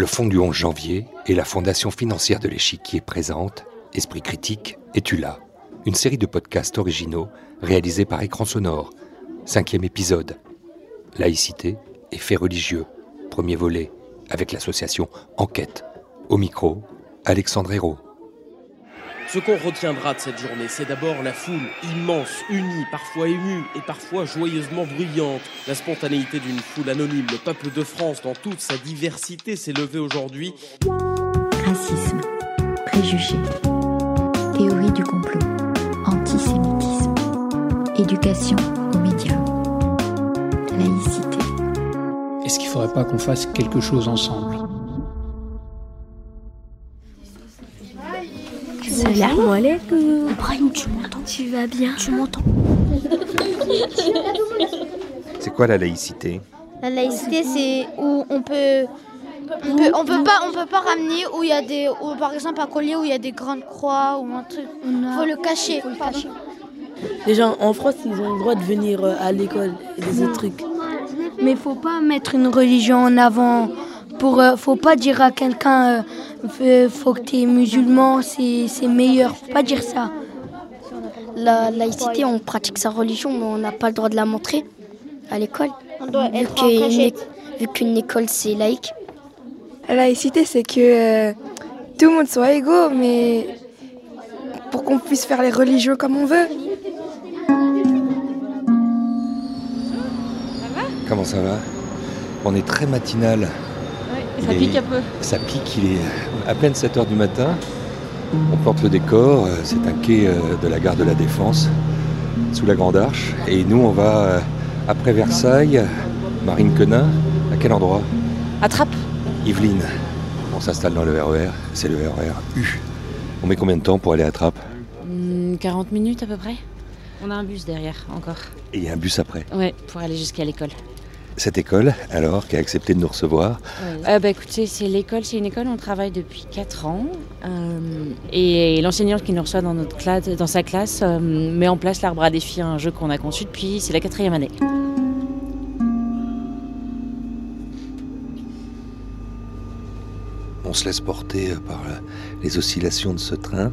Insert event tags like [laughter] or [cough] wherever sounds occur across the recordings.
Le Fonds du 11 janvier et la Fondation financière de l'échiquier présente Esprit critique et tu là Une série de podcasts originaux réalisés par Écran Sonore. Cinquième épisode. Laïcité et faits religieux. Premier volet avec l'association Enquête. Au micro, Alexandre Hérault. Ce qu'on retiendra de cette journée, c'est d'abord la foule immense, unie, parfois émue et parfois joyeusement bruyante. La spontanéité d'une foule anonyme, le peuple de France dans toute sa diversité s'est levé aujourd'hui. Racisme, préjugés, théorie du complot, antisémitisme, éducation aux médias, laïcité. Est-ce qu'il ne faudrait pas qu'on fasse quelque chose ensemble? Salam alaikum. Ibrahim, tu m'entends? Tu vas bien? Tu m'entends? C'est quoi la laïcité? La laïcité, c'est où on peut, on peut, on peut pas, on peut pas ramener où il y a des, où, par exemple un collier où il y a des grandes croix ou un truc. Faut le cacher. pardon. Les gens en France, ils ont le droit de venir euh, à l'école et des autres trucs. Mais faut pas mettre une religion en avant. Pour, euh, faut pas dire à quelqu'un, euh, faut que tu es musulman, c'est c'est meilleur. Faut pas dire ça. La laïcité, on pratique sa religion, mais on n'a pas le droit de la montrer à l'école. On doit Vu qu'une école, c'est laïque. La laïcité, c'est que euh, tout le monde soit égaux, mais pour qu'on puisse faire les religions comme on veut. Comment ça va? On est très matinal. Ça Il pique est- un peu. Ça pique, il est à peine 7 heures du matin. On porte le décor, euh, c'est un quai euh, de la gare de la Défense, sous la Grande Arche. Et nous, on va euh, après Versailles, Marine Quenin. À quel endroit? Attrape. Yveline. On s'installe dans le RER, c'est le RER U. On met combien de temps pour aller à Trappes 40 Hmm, minutes à peu près. On a un bus derrière encore. Et il y a un bus après. Ouais, pour aller jusqu'à l'école. Cette école, alors, qui a accepté de nous recevoir, Euh, bah écoutez, c'est l'école, c'est une école, on travaille depuis 4 ans. euh, et l'enseignante qui nous reçoit dans, notre classe, dans sa classe euh, met en place l'arbre à défi, un jeu qu'on a conçu depuis, c'est la quatrième année. on se laisse porter par les oscillations de ce train.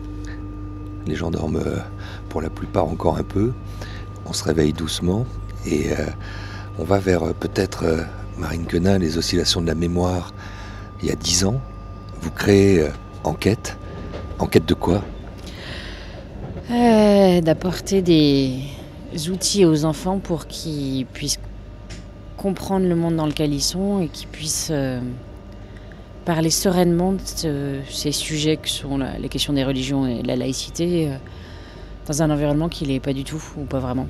Les gens dorment pour la plupart encore un peu. On se réveille doucement et on va vers euh, peut-être euh, Marine Quenin, les oscillations de la mémoire. Il y a dix ans, vous créez euh, Enquête. Enquête de quoi? D'apporter des outils aux enfants pour qu'ils puissent comprendre le monde dans lequel ils sont et qu'ils puissent parler sereinement de ce- ces sujets que sont les questions des religions et la laïcité dans un environnement qui n'est pas du tout ou pas vraiment.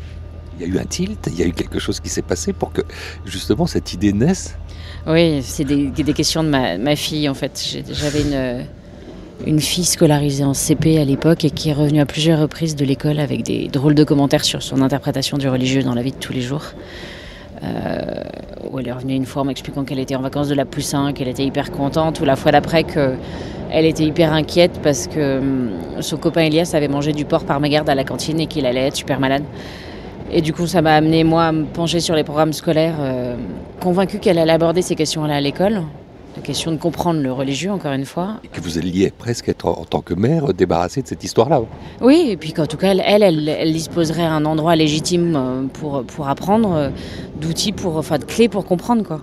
Il y a eu un tilt, il y a eu quelque chose qui s'est passé pour que justement cette idée naisse? Oui, c'est des, questions de ma, fille en fait. J'avais une, une fille scolarisée en CP à l'époque et qui est revenue à plusieurs reprises de l'école avec des drôles de commentaires sur son interprétation du religieux dans la vie de tous les jours. Euh, où elle est revenue une fois en m'expliquant qu'elle était en vacances de la Poussin, qu'elle était hyper contente, ou la fois d'après qu'elle était hyper inquiète parce que hum, son copain Elias avait mangé du porc par mégarde à la cantine et qu'il allait être super malade. Et du coup, ça m'a amené, moi, à me pencher sur les programmes scolaires, euh, convaincue qu'elle allait aborder ces questions-là à l'école. La question de comprendre le religieux, encore une fois. Et que vous alliez presque être en tant que mère débarrassée de cette histoire-là. Oui, et puis qu'en tout cas, elle, elle, disposerait un endroit légitime euh, pour, pour apprendre, euh, d'outils, pour, enfin de clés pour comprendre, quoi.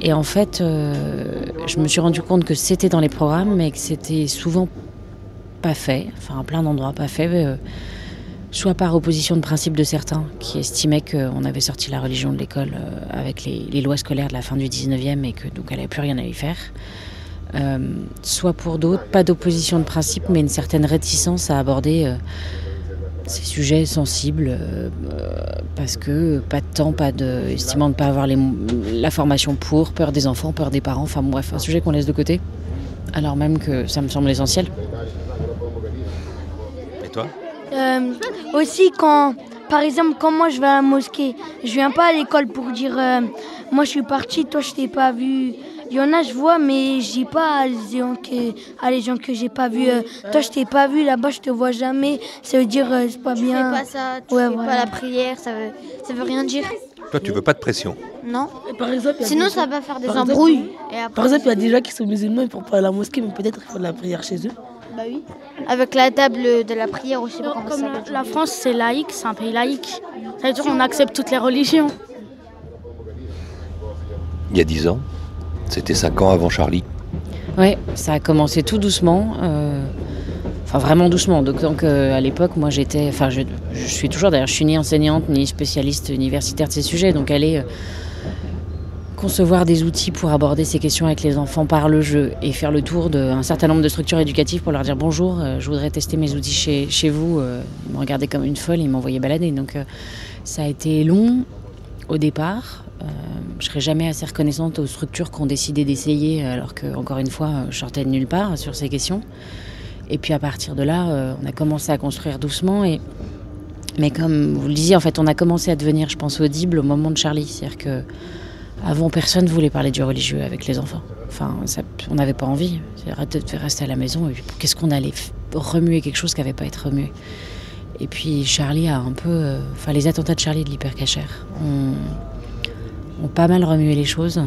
Et en fait, euh, je me suis rendu compte que c'était dans les programmes, mais que c'était souvent pas fait, enfin à plein d'endroits pas fait, euh, soit par opposition de principe de certains qui estimaient qu'on avait sorti la religion de l'école euh, avec les, lois scolaires de la fin du 19e et que donc elle n'avait plus rien à y faire. Euh, soit pour d'autres, pas d'opposition de principe, mais une certaine réticence à aborder euh, ces sujets sensibles, parce que pas de temps, pas de, estimant de ne pas avoir la formation pour, peur des enfants, peur des parents, enfin bref, un sujet qu'on laisse de côté, alors même que ça me semble essentiel. Euh, aussi, quand, par exemple, quand moi je vais à la mosquée, je viens pas à l'école pour dire euh, moi je suis parti, toi je t'ai pas vu. Il y en a, je vois, mais je dis pas à les gens que, à les gens que j'ai pas vu. euh, toi, je t'ai pas vu là-bas, je te vois jamais. Ça veut dire euh, c'est pas Tu bien. fais pas ça, tu Ouais, fais voilà. pas la prière, ça veut, ça veut rien dire. Toi, tu veux pas de pression Non. par exemple, Sinon, ça va faire des embrouilles. par exemple, il y a des gens qui sont musulmans, ils ne font pas à la mosquée, mais peut-être qu'ils font de la prière chez eux. Bah oui. Avec la table de la prière aussi. Comme la, la France, c'est laïque, c'est un pays laïque. Ça veut dire qu'on accepte toutes les religions. Il y a dix ans, c'était cinq ans avant Charlie. Oui, ça a commencé tout doucement. Euh, enfin, vraiment doucement. Donc, à l'époque, moi, j'étais. Enfin, je, je, suis toujours d'ailleurs, je suis ni enseignante ni spécialiste universitaire de ces sujets. Donc, aller euh, concevoir des outils pour aborder ces questions avec les enfants par le jeu et faire le tour d'un certain nombre de structures éducatives pour leur dire bonjour, euh, je voudrais tester mes outils chez, chez vous. Euh, ils me regardaient comme une folle, ils m'envoyaient balader. Donc, euh, ça a été long au départ. je serai jamais assez reconnaissante aux structures qui ont décidé d'essayer, alors que, encore une fois, je sortais de nulle part sur ces questions. Et puis à partir de là, on a commencé à construire doucement. Et... Mais comme vous le disiez, en fait, on a commencé à devenir, je pense, audible au moment de Charlie. C'est-à-dire que avant, personne ne voulait parler du religieux avec les enfants. Enfin, on n'avait pas envie. de rester à la maison. Qu'est-ce qu'on allait remuer quelque chose qui n'avait pas être remué? Et puis Charlie a un peu. Euh, enfin, les attentats de Charlie de l'hypercachère ont, ont pas mal remué les choses.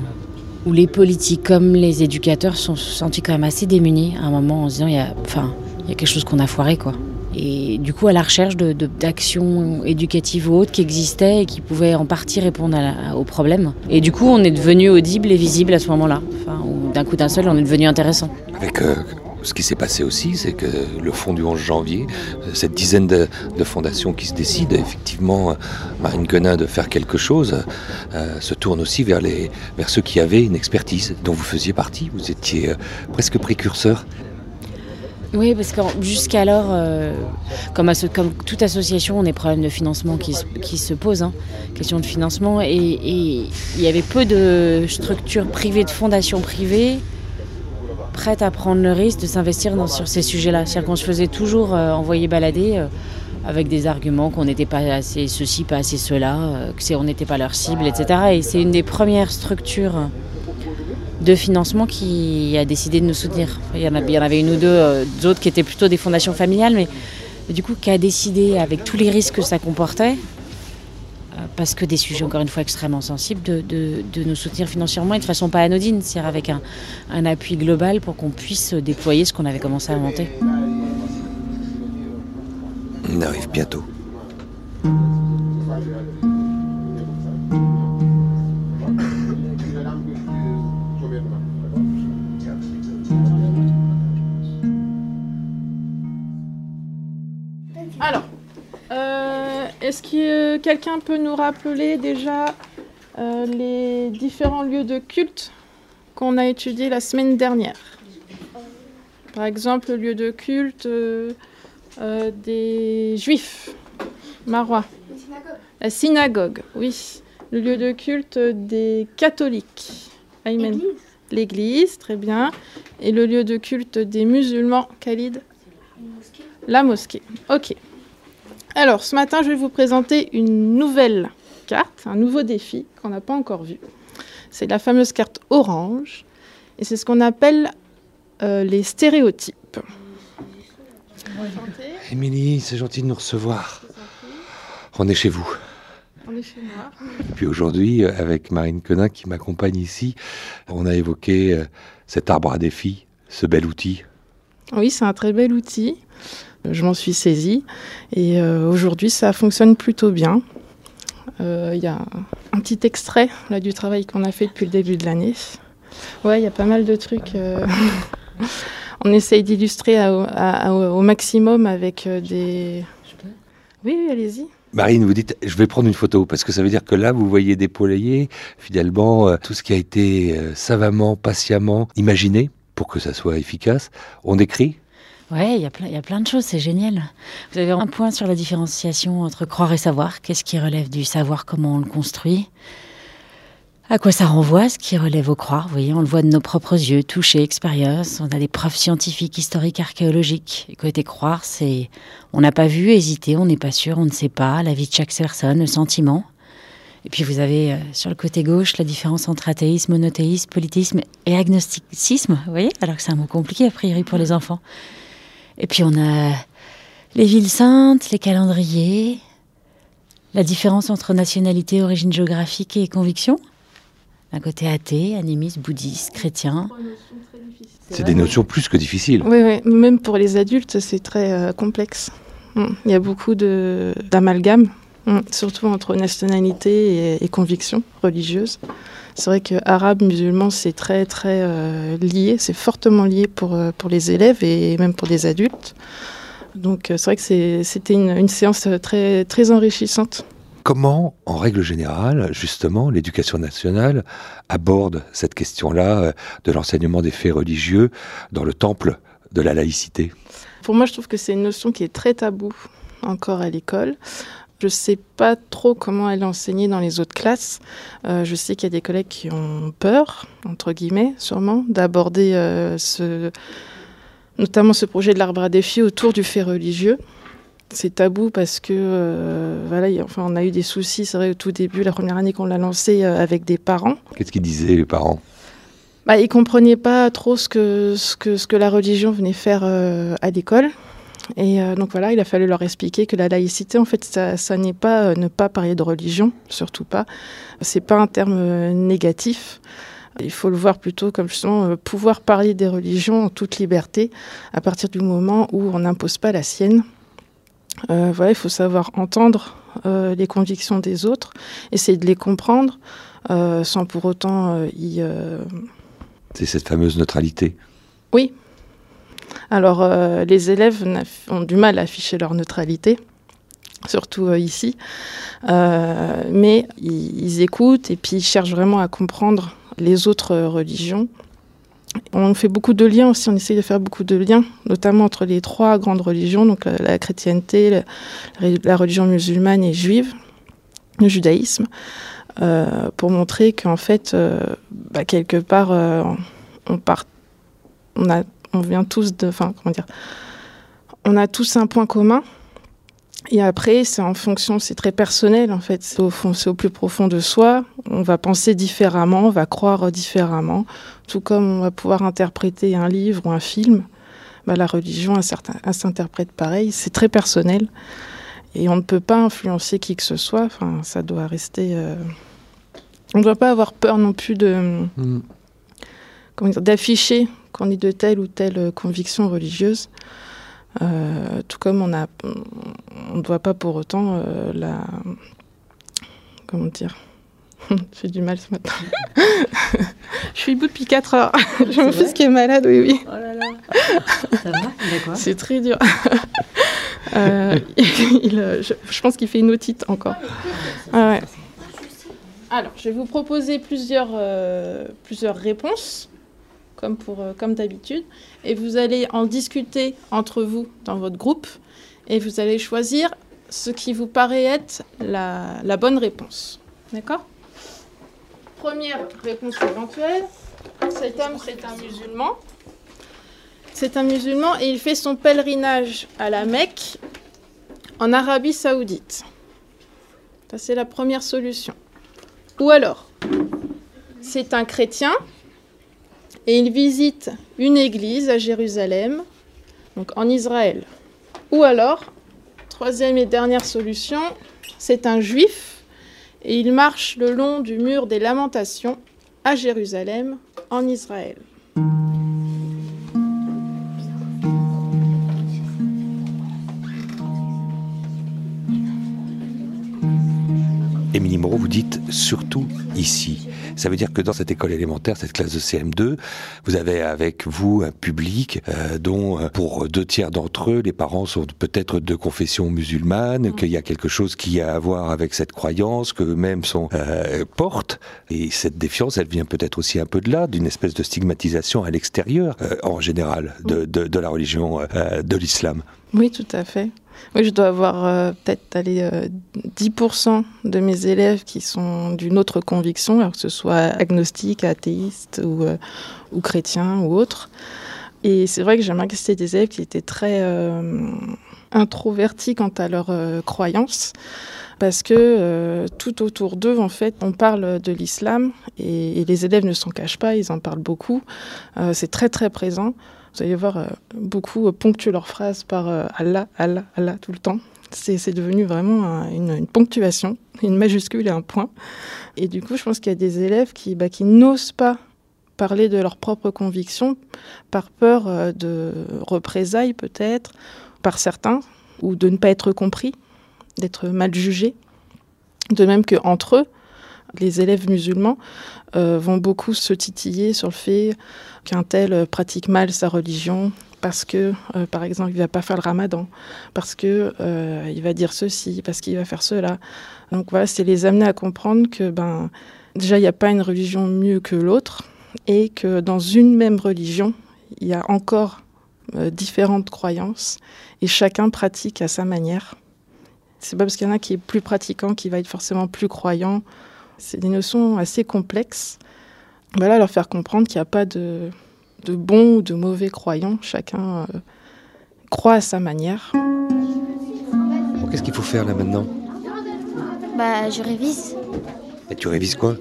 Où les politiques comme les éducateurs sont sentis quand même assez démunis à un moment en se disant il y a, enfin, il y a quelque chose qu'on a foiré quoi et du coup à la recherche d'actions éducatives ou autres qui existaient et qui pouvaient en partie répondre à au problème. Et du coup on est devenu audible et visible à ce moment-là. D'un coup d'un seul on est devenu intéressant. Avec euh, ce qui s'est passé aussi, c'est que le fond du 11 janvier, euh, cette dizaine de, fondations qui se décident, effectivement, euh, Marine Quenin de faire quelque chose, se tourne aussi vers, les, vers ceux qui avaient une expertise dont vous faisiez partie. Vous étiez presque précurseur. Oui, parce que jusqu'alors, euh, comme, comme, toute association, on a des problèmes de financement qui, qui se posent, hein, question de financement, et, il y avait peu de structures privées, de fondations privées prêtes à prendre le risque de s'investir sur ces sujets-là. C'est-à-dire qu'on se faisait toujours euh, envoyer balader euh, avec des arguments qu'on n'était pas assez ceci, pas assez cela, que on n'était pas leur cible, etc. Et c'est une des premières structures de financement qui a décidé de nous soutenir. Il y en, avait une ou deux euh, autres qui étaient plutôt des fondations familiales, mais du coup qui a décidé, avec tous les risques que ça comportait, euh, parce que des sujets encore une fois extrêmement sensibles, de, nous soutenir financièrement et de façon pas anodine, c'est-à-dire avec un, un, appui global pour qu'on puisse déployer ce qu'on avait commencé à monter. On arrive bientôt. Est-ce que quelqu'un peut nous rappeler déjà euh, les différents lieux de culte qu'on a étudiés la semaine dernière? Par exemple, le lieu de culte euh, euh, des Juifs, Marois. La synagogue, oui. Le lieu de culte des catholiques. Amen. L'église, très bien. Et le lieu de culte des musulmans, Khalid? La mosquée. Ok. Alors, ce matin, je vais vous présenter une nouvelle carte, un nouveau défi qu'on n'a pas encore vu. C'est la fameuse carte orange, et c'est ce qu'on appelle euh, les stéréotypes. Émilie, c'est gentil de nous recevoir. On est chez vous. On est chez moi. Et puis aujourd'hui, avec Marine Quenin qui m'accompagne ici, on a évoqué euh, cet arbre à défi, ce bel outil. Oui, c'est un très bel outil. Je m'en suis saisie et euh, aujourd'hui ça fonctionne plutôt bien. Euh, il y a un petit extrait là, du travail qu'on a fait depuis le début de l'année. Ouais, il y a pas mal de trucs. Euh, [laughs] on essaye d'illustrer au maximum avec des. Oui, oui allez-y. Marine, vous dites, je vais prendre une photo, parce que ça veut dire que là, vous voyez déployer finalement tout ce qui a été savamment, patiemment imaginé pour que ça soit efficace. On écrit? Ouais, il y, a plein, y a plein de choses, c'est génial. Vous avez un point sur la différenciation entre croire et savoir. Qu'est-ce qui relève du savoir, comment on le construit? À quoi ça renvoie, ce qui relève au croire? Vous voyez, on le voit de nos propres yeux, toucher, expérience. On a des preuves scientifiques, historiques, archéologiques. Côté croire, c'est on n'a pas vu, hésité, on n'est pas sûr, on ne sait pas, la vie de chaque personne, le sentiment. Et puis vous avez euh, sur le côté gauche la différence entre athéisme, monothéisme, politisme et agnosticisme. Vous voyez Alors que c'est un mot compliqué a priori pour les enfants. Et puis on a les villes saintes, les calendriers, La différence entre nationalité, origine géographique et conviction D'un côté athée, animiste, bouddhiste, chrétien. C'est des notions plus que difficiles. Oui, oui. même pour les adultes, c'est très euh, complexe. Il y a beaucoup d'amalgame, mm. surtout entre nationalité et, et conviction religieuse. C'est vrai que arabe, musulman, c'est très très euh, lié, c'est fortement lié pour, euh, pour les élèves et même pour les adultes. Donc euh, c'est vrai que c'était une, une, séance très, très enrichissante. Comment, en règle générale, justement, l'éducation nationale aborde cette question-là de l'enseignement des faits religieux dans le temple de la laïcité? Pour moi, je trouve que c'est une notion qui est très taboue encore à l'école. Je ne sais pas trop comment elle est enseignée dans les autres classes. Euh, je sais qu'il y a des collègues qui ont peur, entre guillemets, sûrement, d'aborder euh, ce, notamment ce projet de l'arbre à défi autour du fait religieux. C'est tabou parce que euh, voilà, y, enfin, on a eu des soucis, c'est vrai, au tout début, la première année qu'on l'a lancé avec des parents. Qu'est-ce qu'ils disaient, les parents? Bah, Ils ne comprenaient pas trop ce que, ce, que, ce que la religion venait faire à l'école. Et euh, donc voilà, il a fallu leur expliquer que la laïcité, en fait, ça, ça n'est pas euh, ne pas parler de religion, surtout pas. C'est pas un terme euh, négatif. Il faut le voir plutôt comme justement euh, pouvoir parler des religions en toute liberté à partir du moment où on n'impose pas la sienne. Voilà, il faut savoir entendre les convictions des autres, essayer de les comprendre sans pour autant y. C'est cette fameuse neutralité. Oui, alors, euh, les élèves ont du mal à afficher leur neutralité, surtout euh, ici, euh, mais ils, écoutent et puis ils cherchent vraiment à comprendre les autres religions. On fait beaucoup de liens aussi, on essaye de faire beaucoup de liens, notamment entre les trois grandes religions, donc la, chrétienté, la, religion musulmane et juive, le judaïsme, pour montrer qu'en fait, bah, quelque part, on, part, on a on vient tous de, enfin comment dire, on a tous un point commun. Et après, c'est en fonction, c'est très personnel en fait. C'est au fond, c'est au plus profond de soi. On va penser différemment, on va croire différemment. Tout comme on va pouvoir interpréter un livre ou un film, bah, la religion, elle, elle s'interprète pareil. C'est très personnel. Et on ne peut pas influencer qui que ce soit. Enfin, ça doit rester. Euh... On ne doit pas avoir peur non plus de. Mm. Comment dire, d'afficher qu'on est de telle ou telle conviction religieuse. Euh, tout comme on a, on ne doit pas pour autant euh, la, comment dire, [laughs] j'ai du mal ce matin. [laughs] je suis debout depuis 4 heures. J'ai mon fils qui est malade, oui, oui. Oh là là. Ça va C'est très dur. [laughs] euh, il, je, je, pense qu'il fait une otite encore. Ah ouais. Alors, je vais vous proposer plusieurs, plusieurs réponses comme, euh, comme d'habitude. Et vous allez en discuter entre vous dans votre groupe. Et vous allez choisir ce qui vous paraît être la, la bonne réponse. D'accord? Première réponse éventuelle. Cet homme, c'est un musulman. C'est un musulman et il fait son pèlerinage à la Mecque, en Arabie Saoudite. Ça, c'est la première solution. Ou alors, c'est un chrétien et il visite une église à Jérusalem, donc en Israël. Ou alors, troisième et dernière solution, c'est un juif et il marche le long du mur des lamentations à Jérusalem, en Israël. Émilie Moreau, vous dites surtout ici. Ça veut dire que dans cette école élémentaire, cette classe de CM2, vous avez avec vous un public euh, dont, euh, pour deux tiers d'entre eux, les parents sont peut-être de confession musulmane, mmh. qu'il y a quelque chose qui a à voir avec cette croyance, que eux-mêmes sont euh, portent. Et cette défiance, elle vient peut-être aussi un peu de là, d'une espèce de stigmatisation à l'extérieur, euh, en général, de, de, de la religion de l'islam. Oui, tout à fait. Oui, je dois avoir euh, peut-être allé euh, 10% de mes élèves qui sont d'une autre conviction, alors que ce soit agnostique, athéiste ou, euh, chrétien ou autre. Et c'est vrai que j'ai remarqué que c'était des élèves qui étaient très euh, introvertis quant à leurs croyances. Parce que tout autour d'eux, en fait, on parle de l'islam et, les élèves ne s'en cachent pas, ils en parlent beaucoup. c'est très très présent. Vous allez voir, euh, beaucoup ponctuent leurs phrases par euh, Allah, Allah, Allah tout le temps. C'est devenu vraiment une, ponctuation, une majuscule et un point. Et du coup, je pense qu'il y a des élèves qui, bah, qui n'osent pas parler de leurs propres convictions par peur euh, de représailles peut-être, par certains, ou de ne pas être compris, d'être mal jugés. De même qu'entre eux, les élèves musulmans euh, vont beaucoup se titiller sur le fait qu'un tel pratique mal sa religion parce que, euh, par exemple, il va pas faire le ramadan, parce que euh, il va dire ceci, parce qu'il va faire cela. Donc voilà, c'est les amener à comprendre que ben déjà il n'y a pas une religion mieux que l'autre et que dans une même religion il y a encore différentes croyances et chacun pratique à sa manière. C'est pas parce qu'il y en a qui est plus pratiquant qui va être forcément plus croyant. C'est des notions assez complexes. Voilà, leur faire comprendre qu'il n'y a pas de, de bons ou de mauvais croyants. Chacun euh, croit à sa manière. Qu'est-ce qu'il faut faire là maintenant? Bah, je révise. Et tu révises quoi?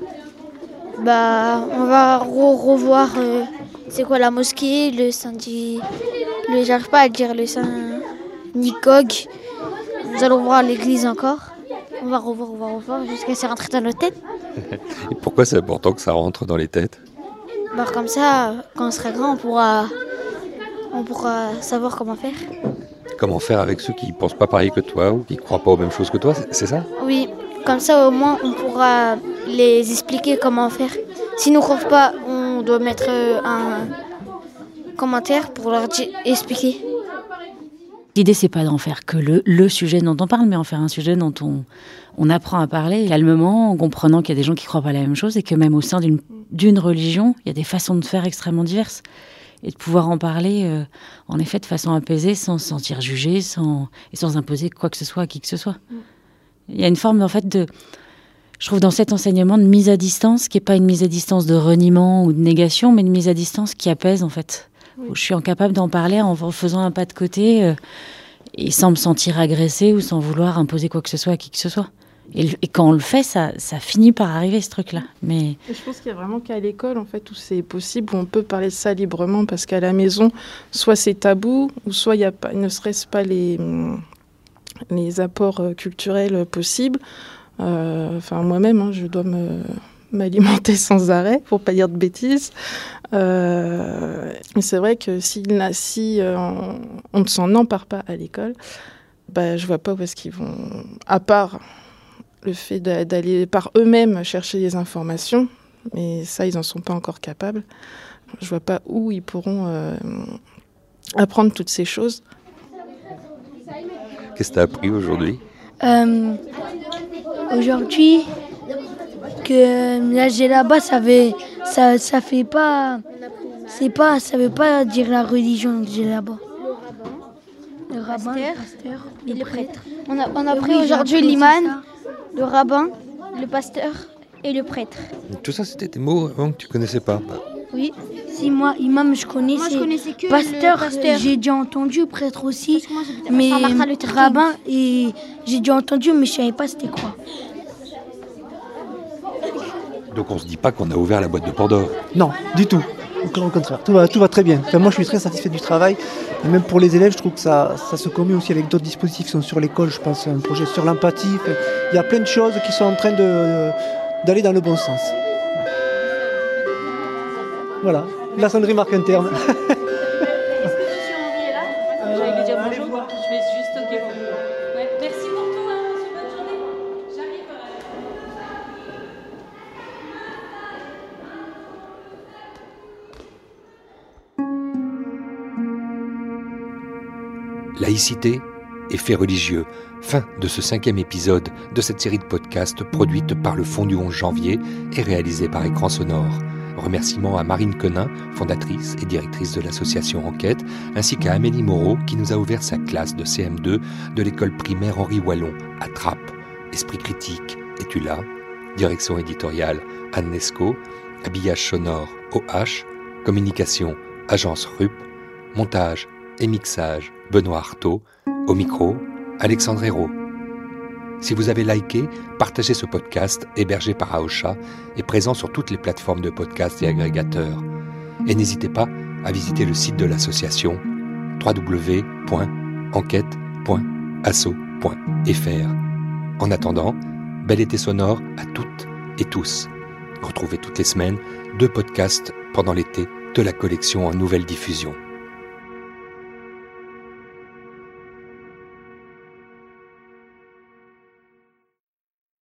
Bah, on va revoir euh, c'est quoi la mosquée, le saint Le, j'arrive pas à dire le saint Nicog. Nous allons voir l'église encore. On va revoir, on va revoir jusqu'à ce rentrer dans nos [laughs] têtes. Et pourquoi c'est important que ça rentre dans les têtes bah, Comme ça, quand on sera grand, on pourra, on pourra savoir comment faire. Comment faire avec ceux qui ne pensent pas pareil que toi ou qui ne croient pas aux mêmes choses que toi, c'est ça? Oui, comme ça au moins on pourra les expliquer comment faire. S'ils ne croient pas, on doit mettre un commentaire pour leur expliquer. L'idée, c'est pas d'en faire que le, le, sujet dont on parle, mais en faire un sujet dont on, on apprend à parler calmement, en comprenant qu'il y a des gens qui croient pas la même chose et que même au sein d'une religion, il y a des façons de faire extrêmement diverses. Et de pouvoir en parler, euh, en effet, de façon apaisée, sans se sentir jugé, sans, et sans imposer quoi que ce soit à qui que ce soit. Il y a une forme, en fait, de. Je trouve dans cet enseignement de mise à distance, qui n'est pas une mise à distance de reniement ou de négation, mais une mise à distance qui apaise, en fait je suis incapable d'en parler en faisant un pas de côté euh, et sans me sentir agressée ou sans vouloir imposer quoi que ce soit à qui que ce soit. Et, quand on le fait, ça, finit par arriver, ce truc-là. Mais... je pense qu'il y a vraiment qu'à l'école, en fait, où c'est possible, où on peut parler de ça librement, parce qu'à la maison, soit c'est tabou, ou soit il y a pas, ne serait-ce pas les, apports euh, culturels possibles. Euh, enfin, moi-même, hein, je dois me m'alimenter [laughs] sans arrêt, pour pas dire de bêtises. Euh, c'est vrai que si, si euh, on, ne s'en empare pas à l'école, bah, je vois pas où est-ce qu'ils vont, à part le fait d'aller par eux-mêmes chercher des informations, mais ça, ils n'en sont pas encore capables. Je vois pas où ils pourront euh, apprendre toutes ces choses. Qu'est-ce que tu as appris aujourd'hui? Aujourd'hui, que la là-bas, ça fait, ça, ça fait pas, c'est pas, ça veut pas dire la religion que j'ai là-bas. Le rabbin, le pasteur, et le prêtre. On a, on a pris aujourd'hui l'imam, le rabbin, le pasteur et le prêtre. Tout ça, c'était des mots que tu connaissais pas. Oui. Si moi, imam, je connaissais. Moi, je que pasteur, pasteur. j'ai déjà entendu, prêtre aussi. mais rabbin, et j'ai déjà entendu, mais je savais pas c'était quoi. Donc on se dit pas qu'on a ouvert la boîte de Pandore. Non, du tout. Au contraire, tout va, très bien. moi, je suis très satisfait du travail. Et même pour les élèves, je trouve que ça, ça se commet aussi avec d'autres dispositifs qui sont sur l'école. Je pense à un projet sur l'empathie. Il y a plein de choses qui sont en train d'aller dans le bon sens. Voilà, la sonnerie marque un terme. [laughs] laïcité et faits religieux. Fin de ce cinquième épisode de cette série de podcasts produite par le Fonds du 11 janvier et réalisée par Écran Sonore. Remerciements à Marine Quenin, fondatrice et directrice de l'association Enquête, ainsi qu'à Amélie Moreau qui nous a ouvert sa classe de CM2 de l'école primaire Henri Wallon à Trappes. Esprit critique, es-tu Direction éditoriale Anne Nesco, habillage sonore OH, communication Agence RUP, montage et mixage Benoît Artaud, au micro, Alexandre Hérault. Si vous avez liké, partagez ce podcast hébergé par Aosha et présent sur toutes les plateformes de podcasts et agrégateurs. Et n'hésitez pas à visiter le site de l'association www.enquête.asso.fr. En attendant, bel été sonore à toutes et tous. Retrouvez toutes les semaines deux podcasts pendant l'été de la collection en nouvelle diffusion.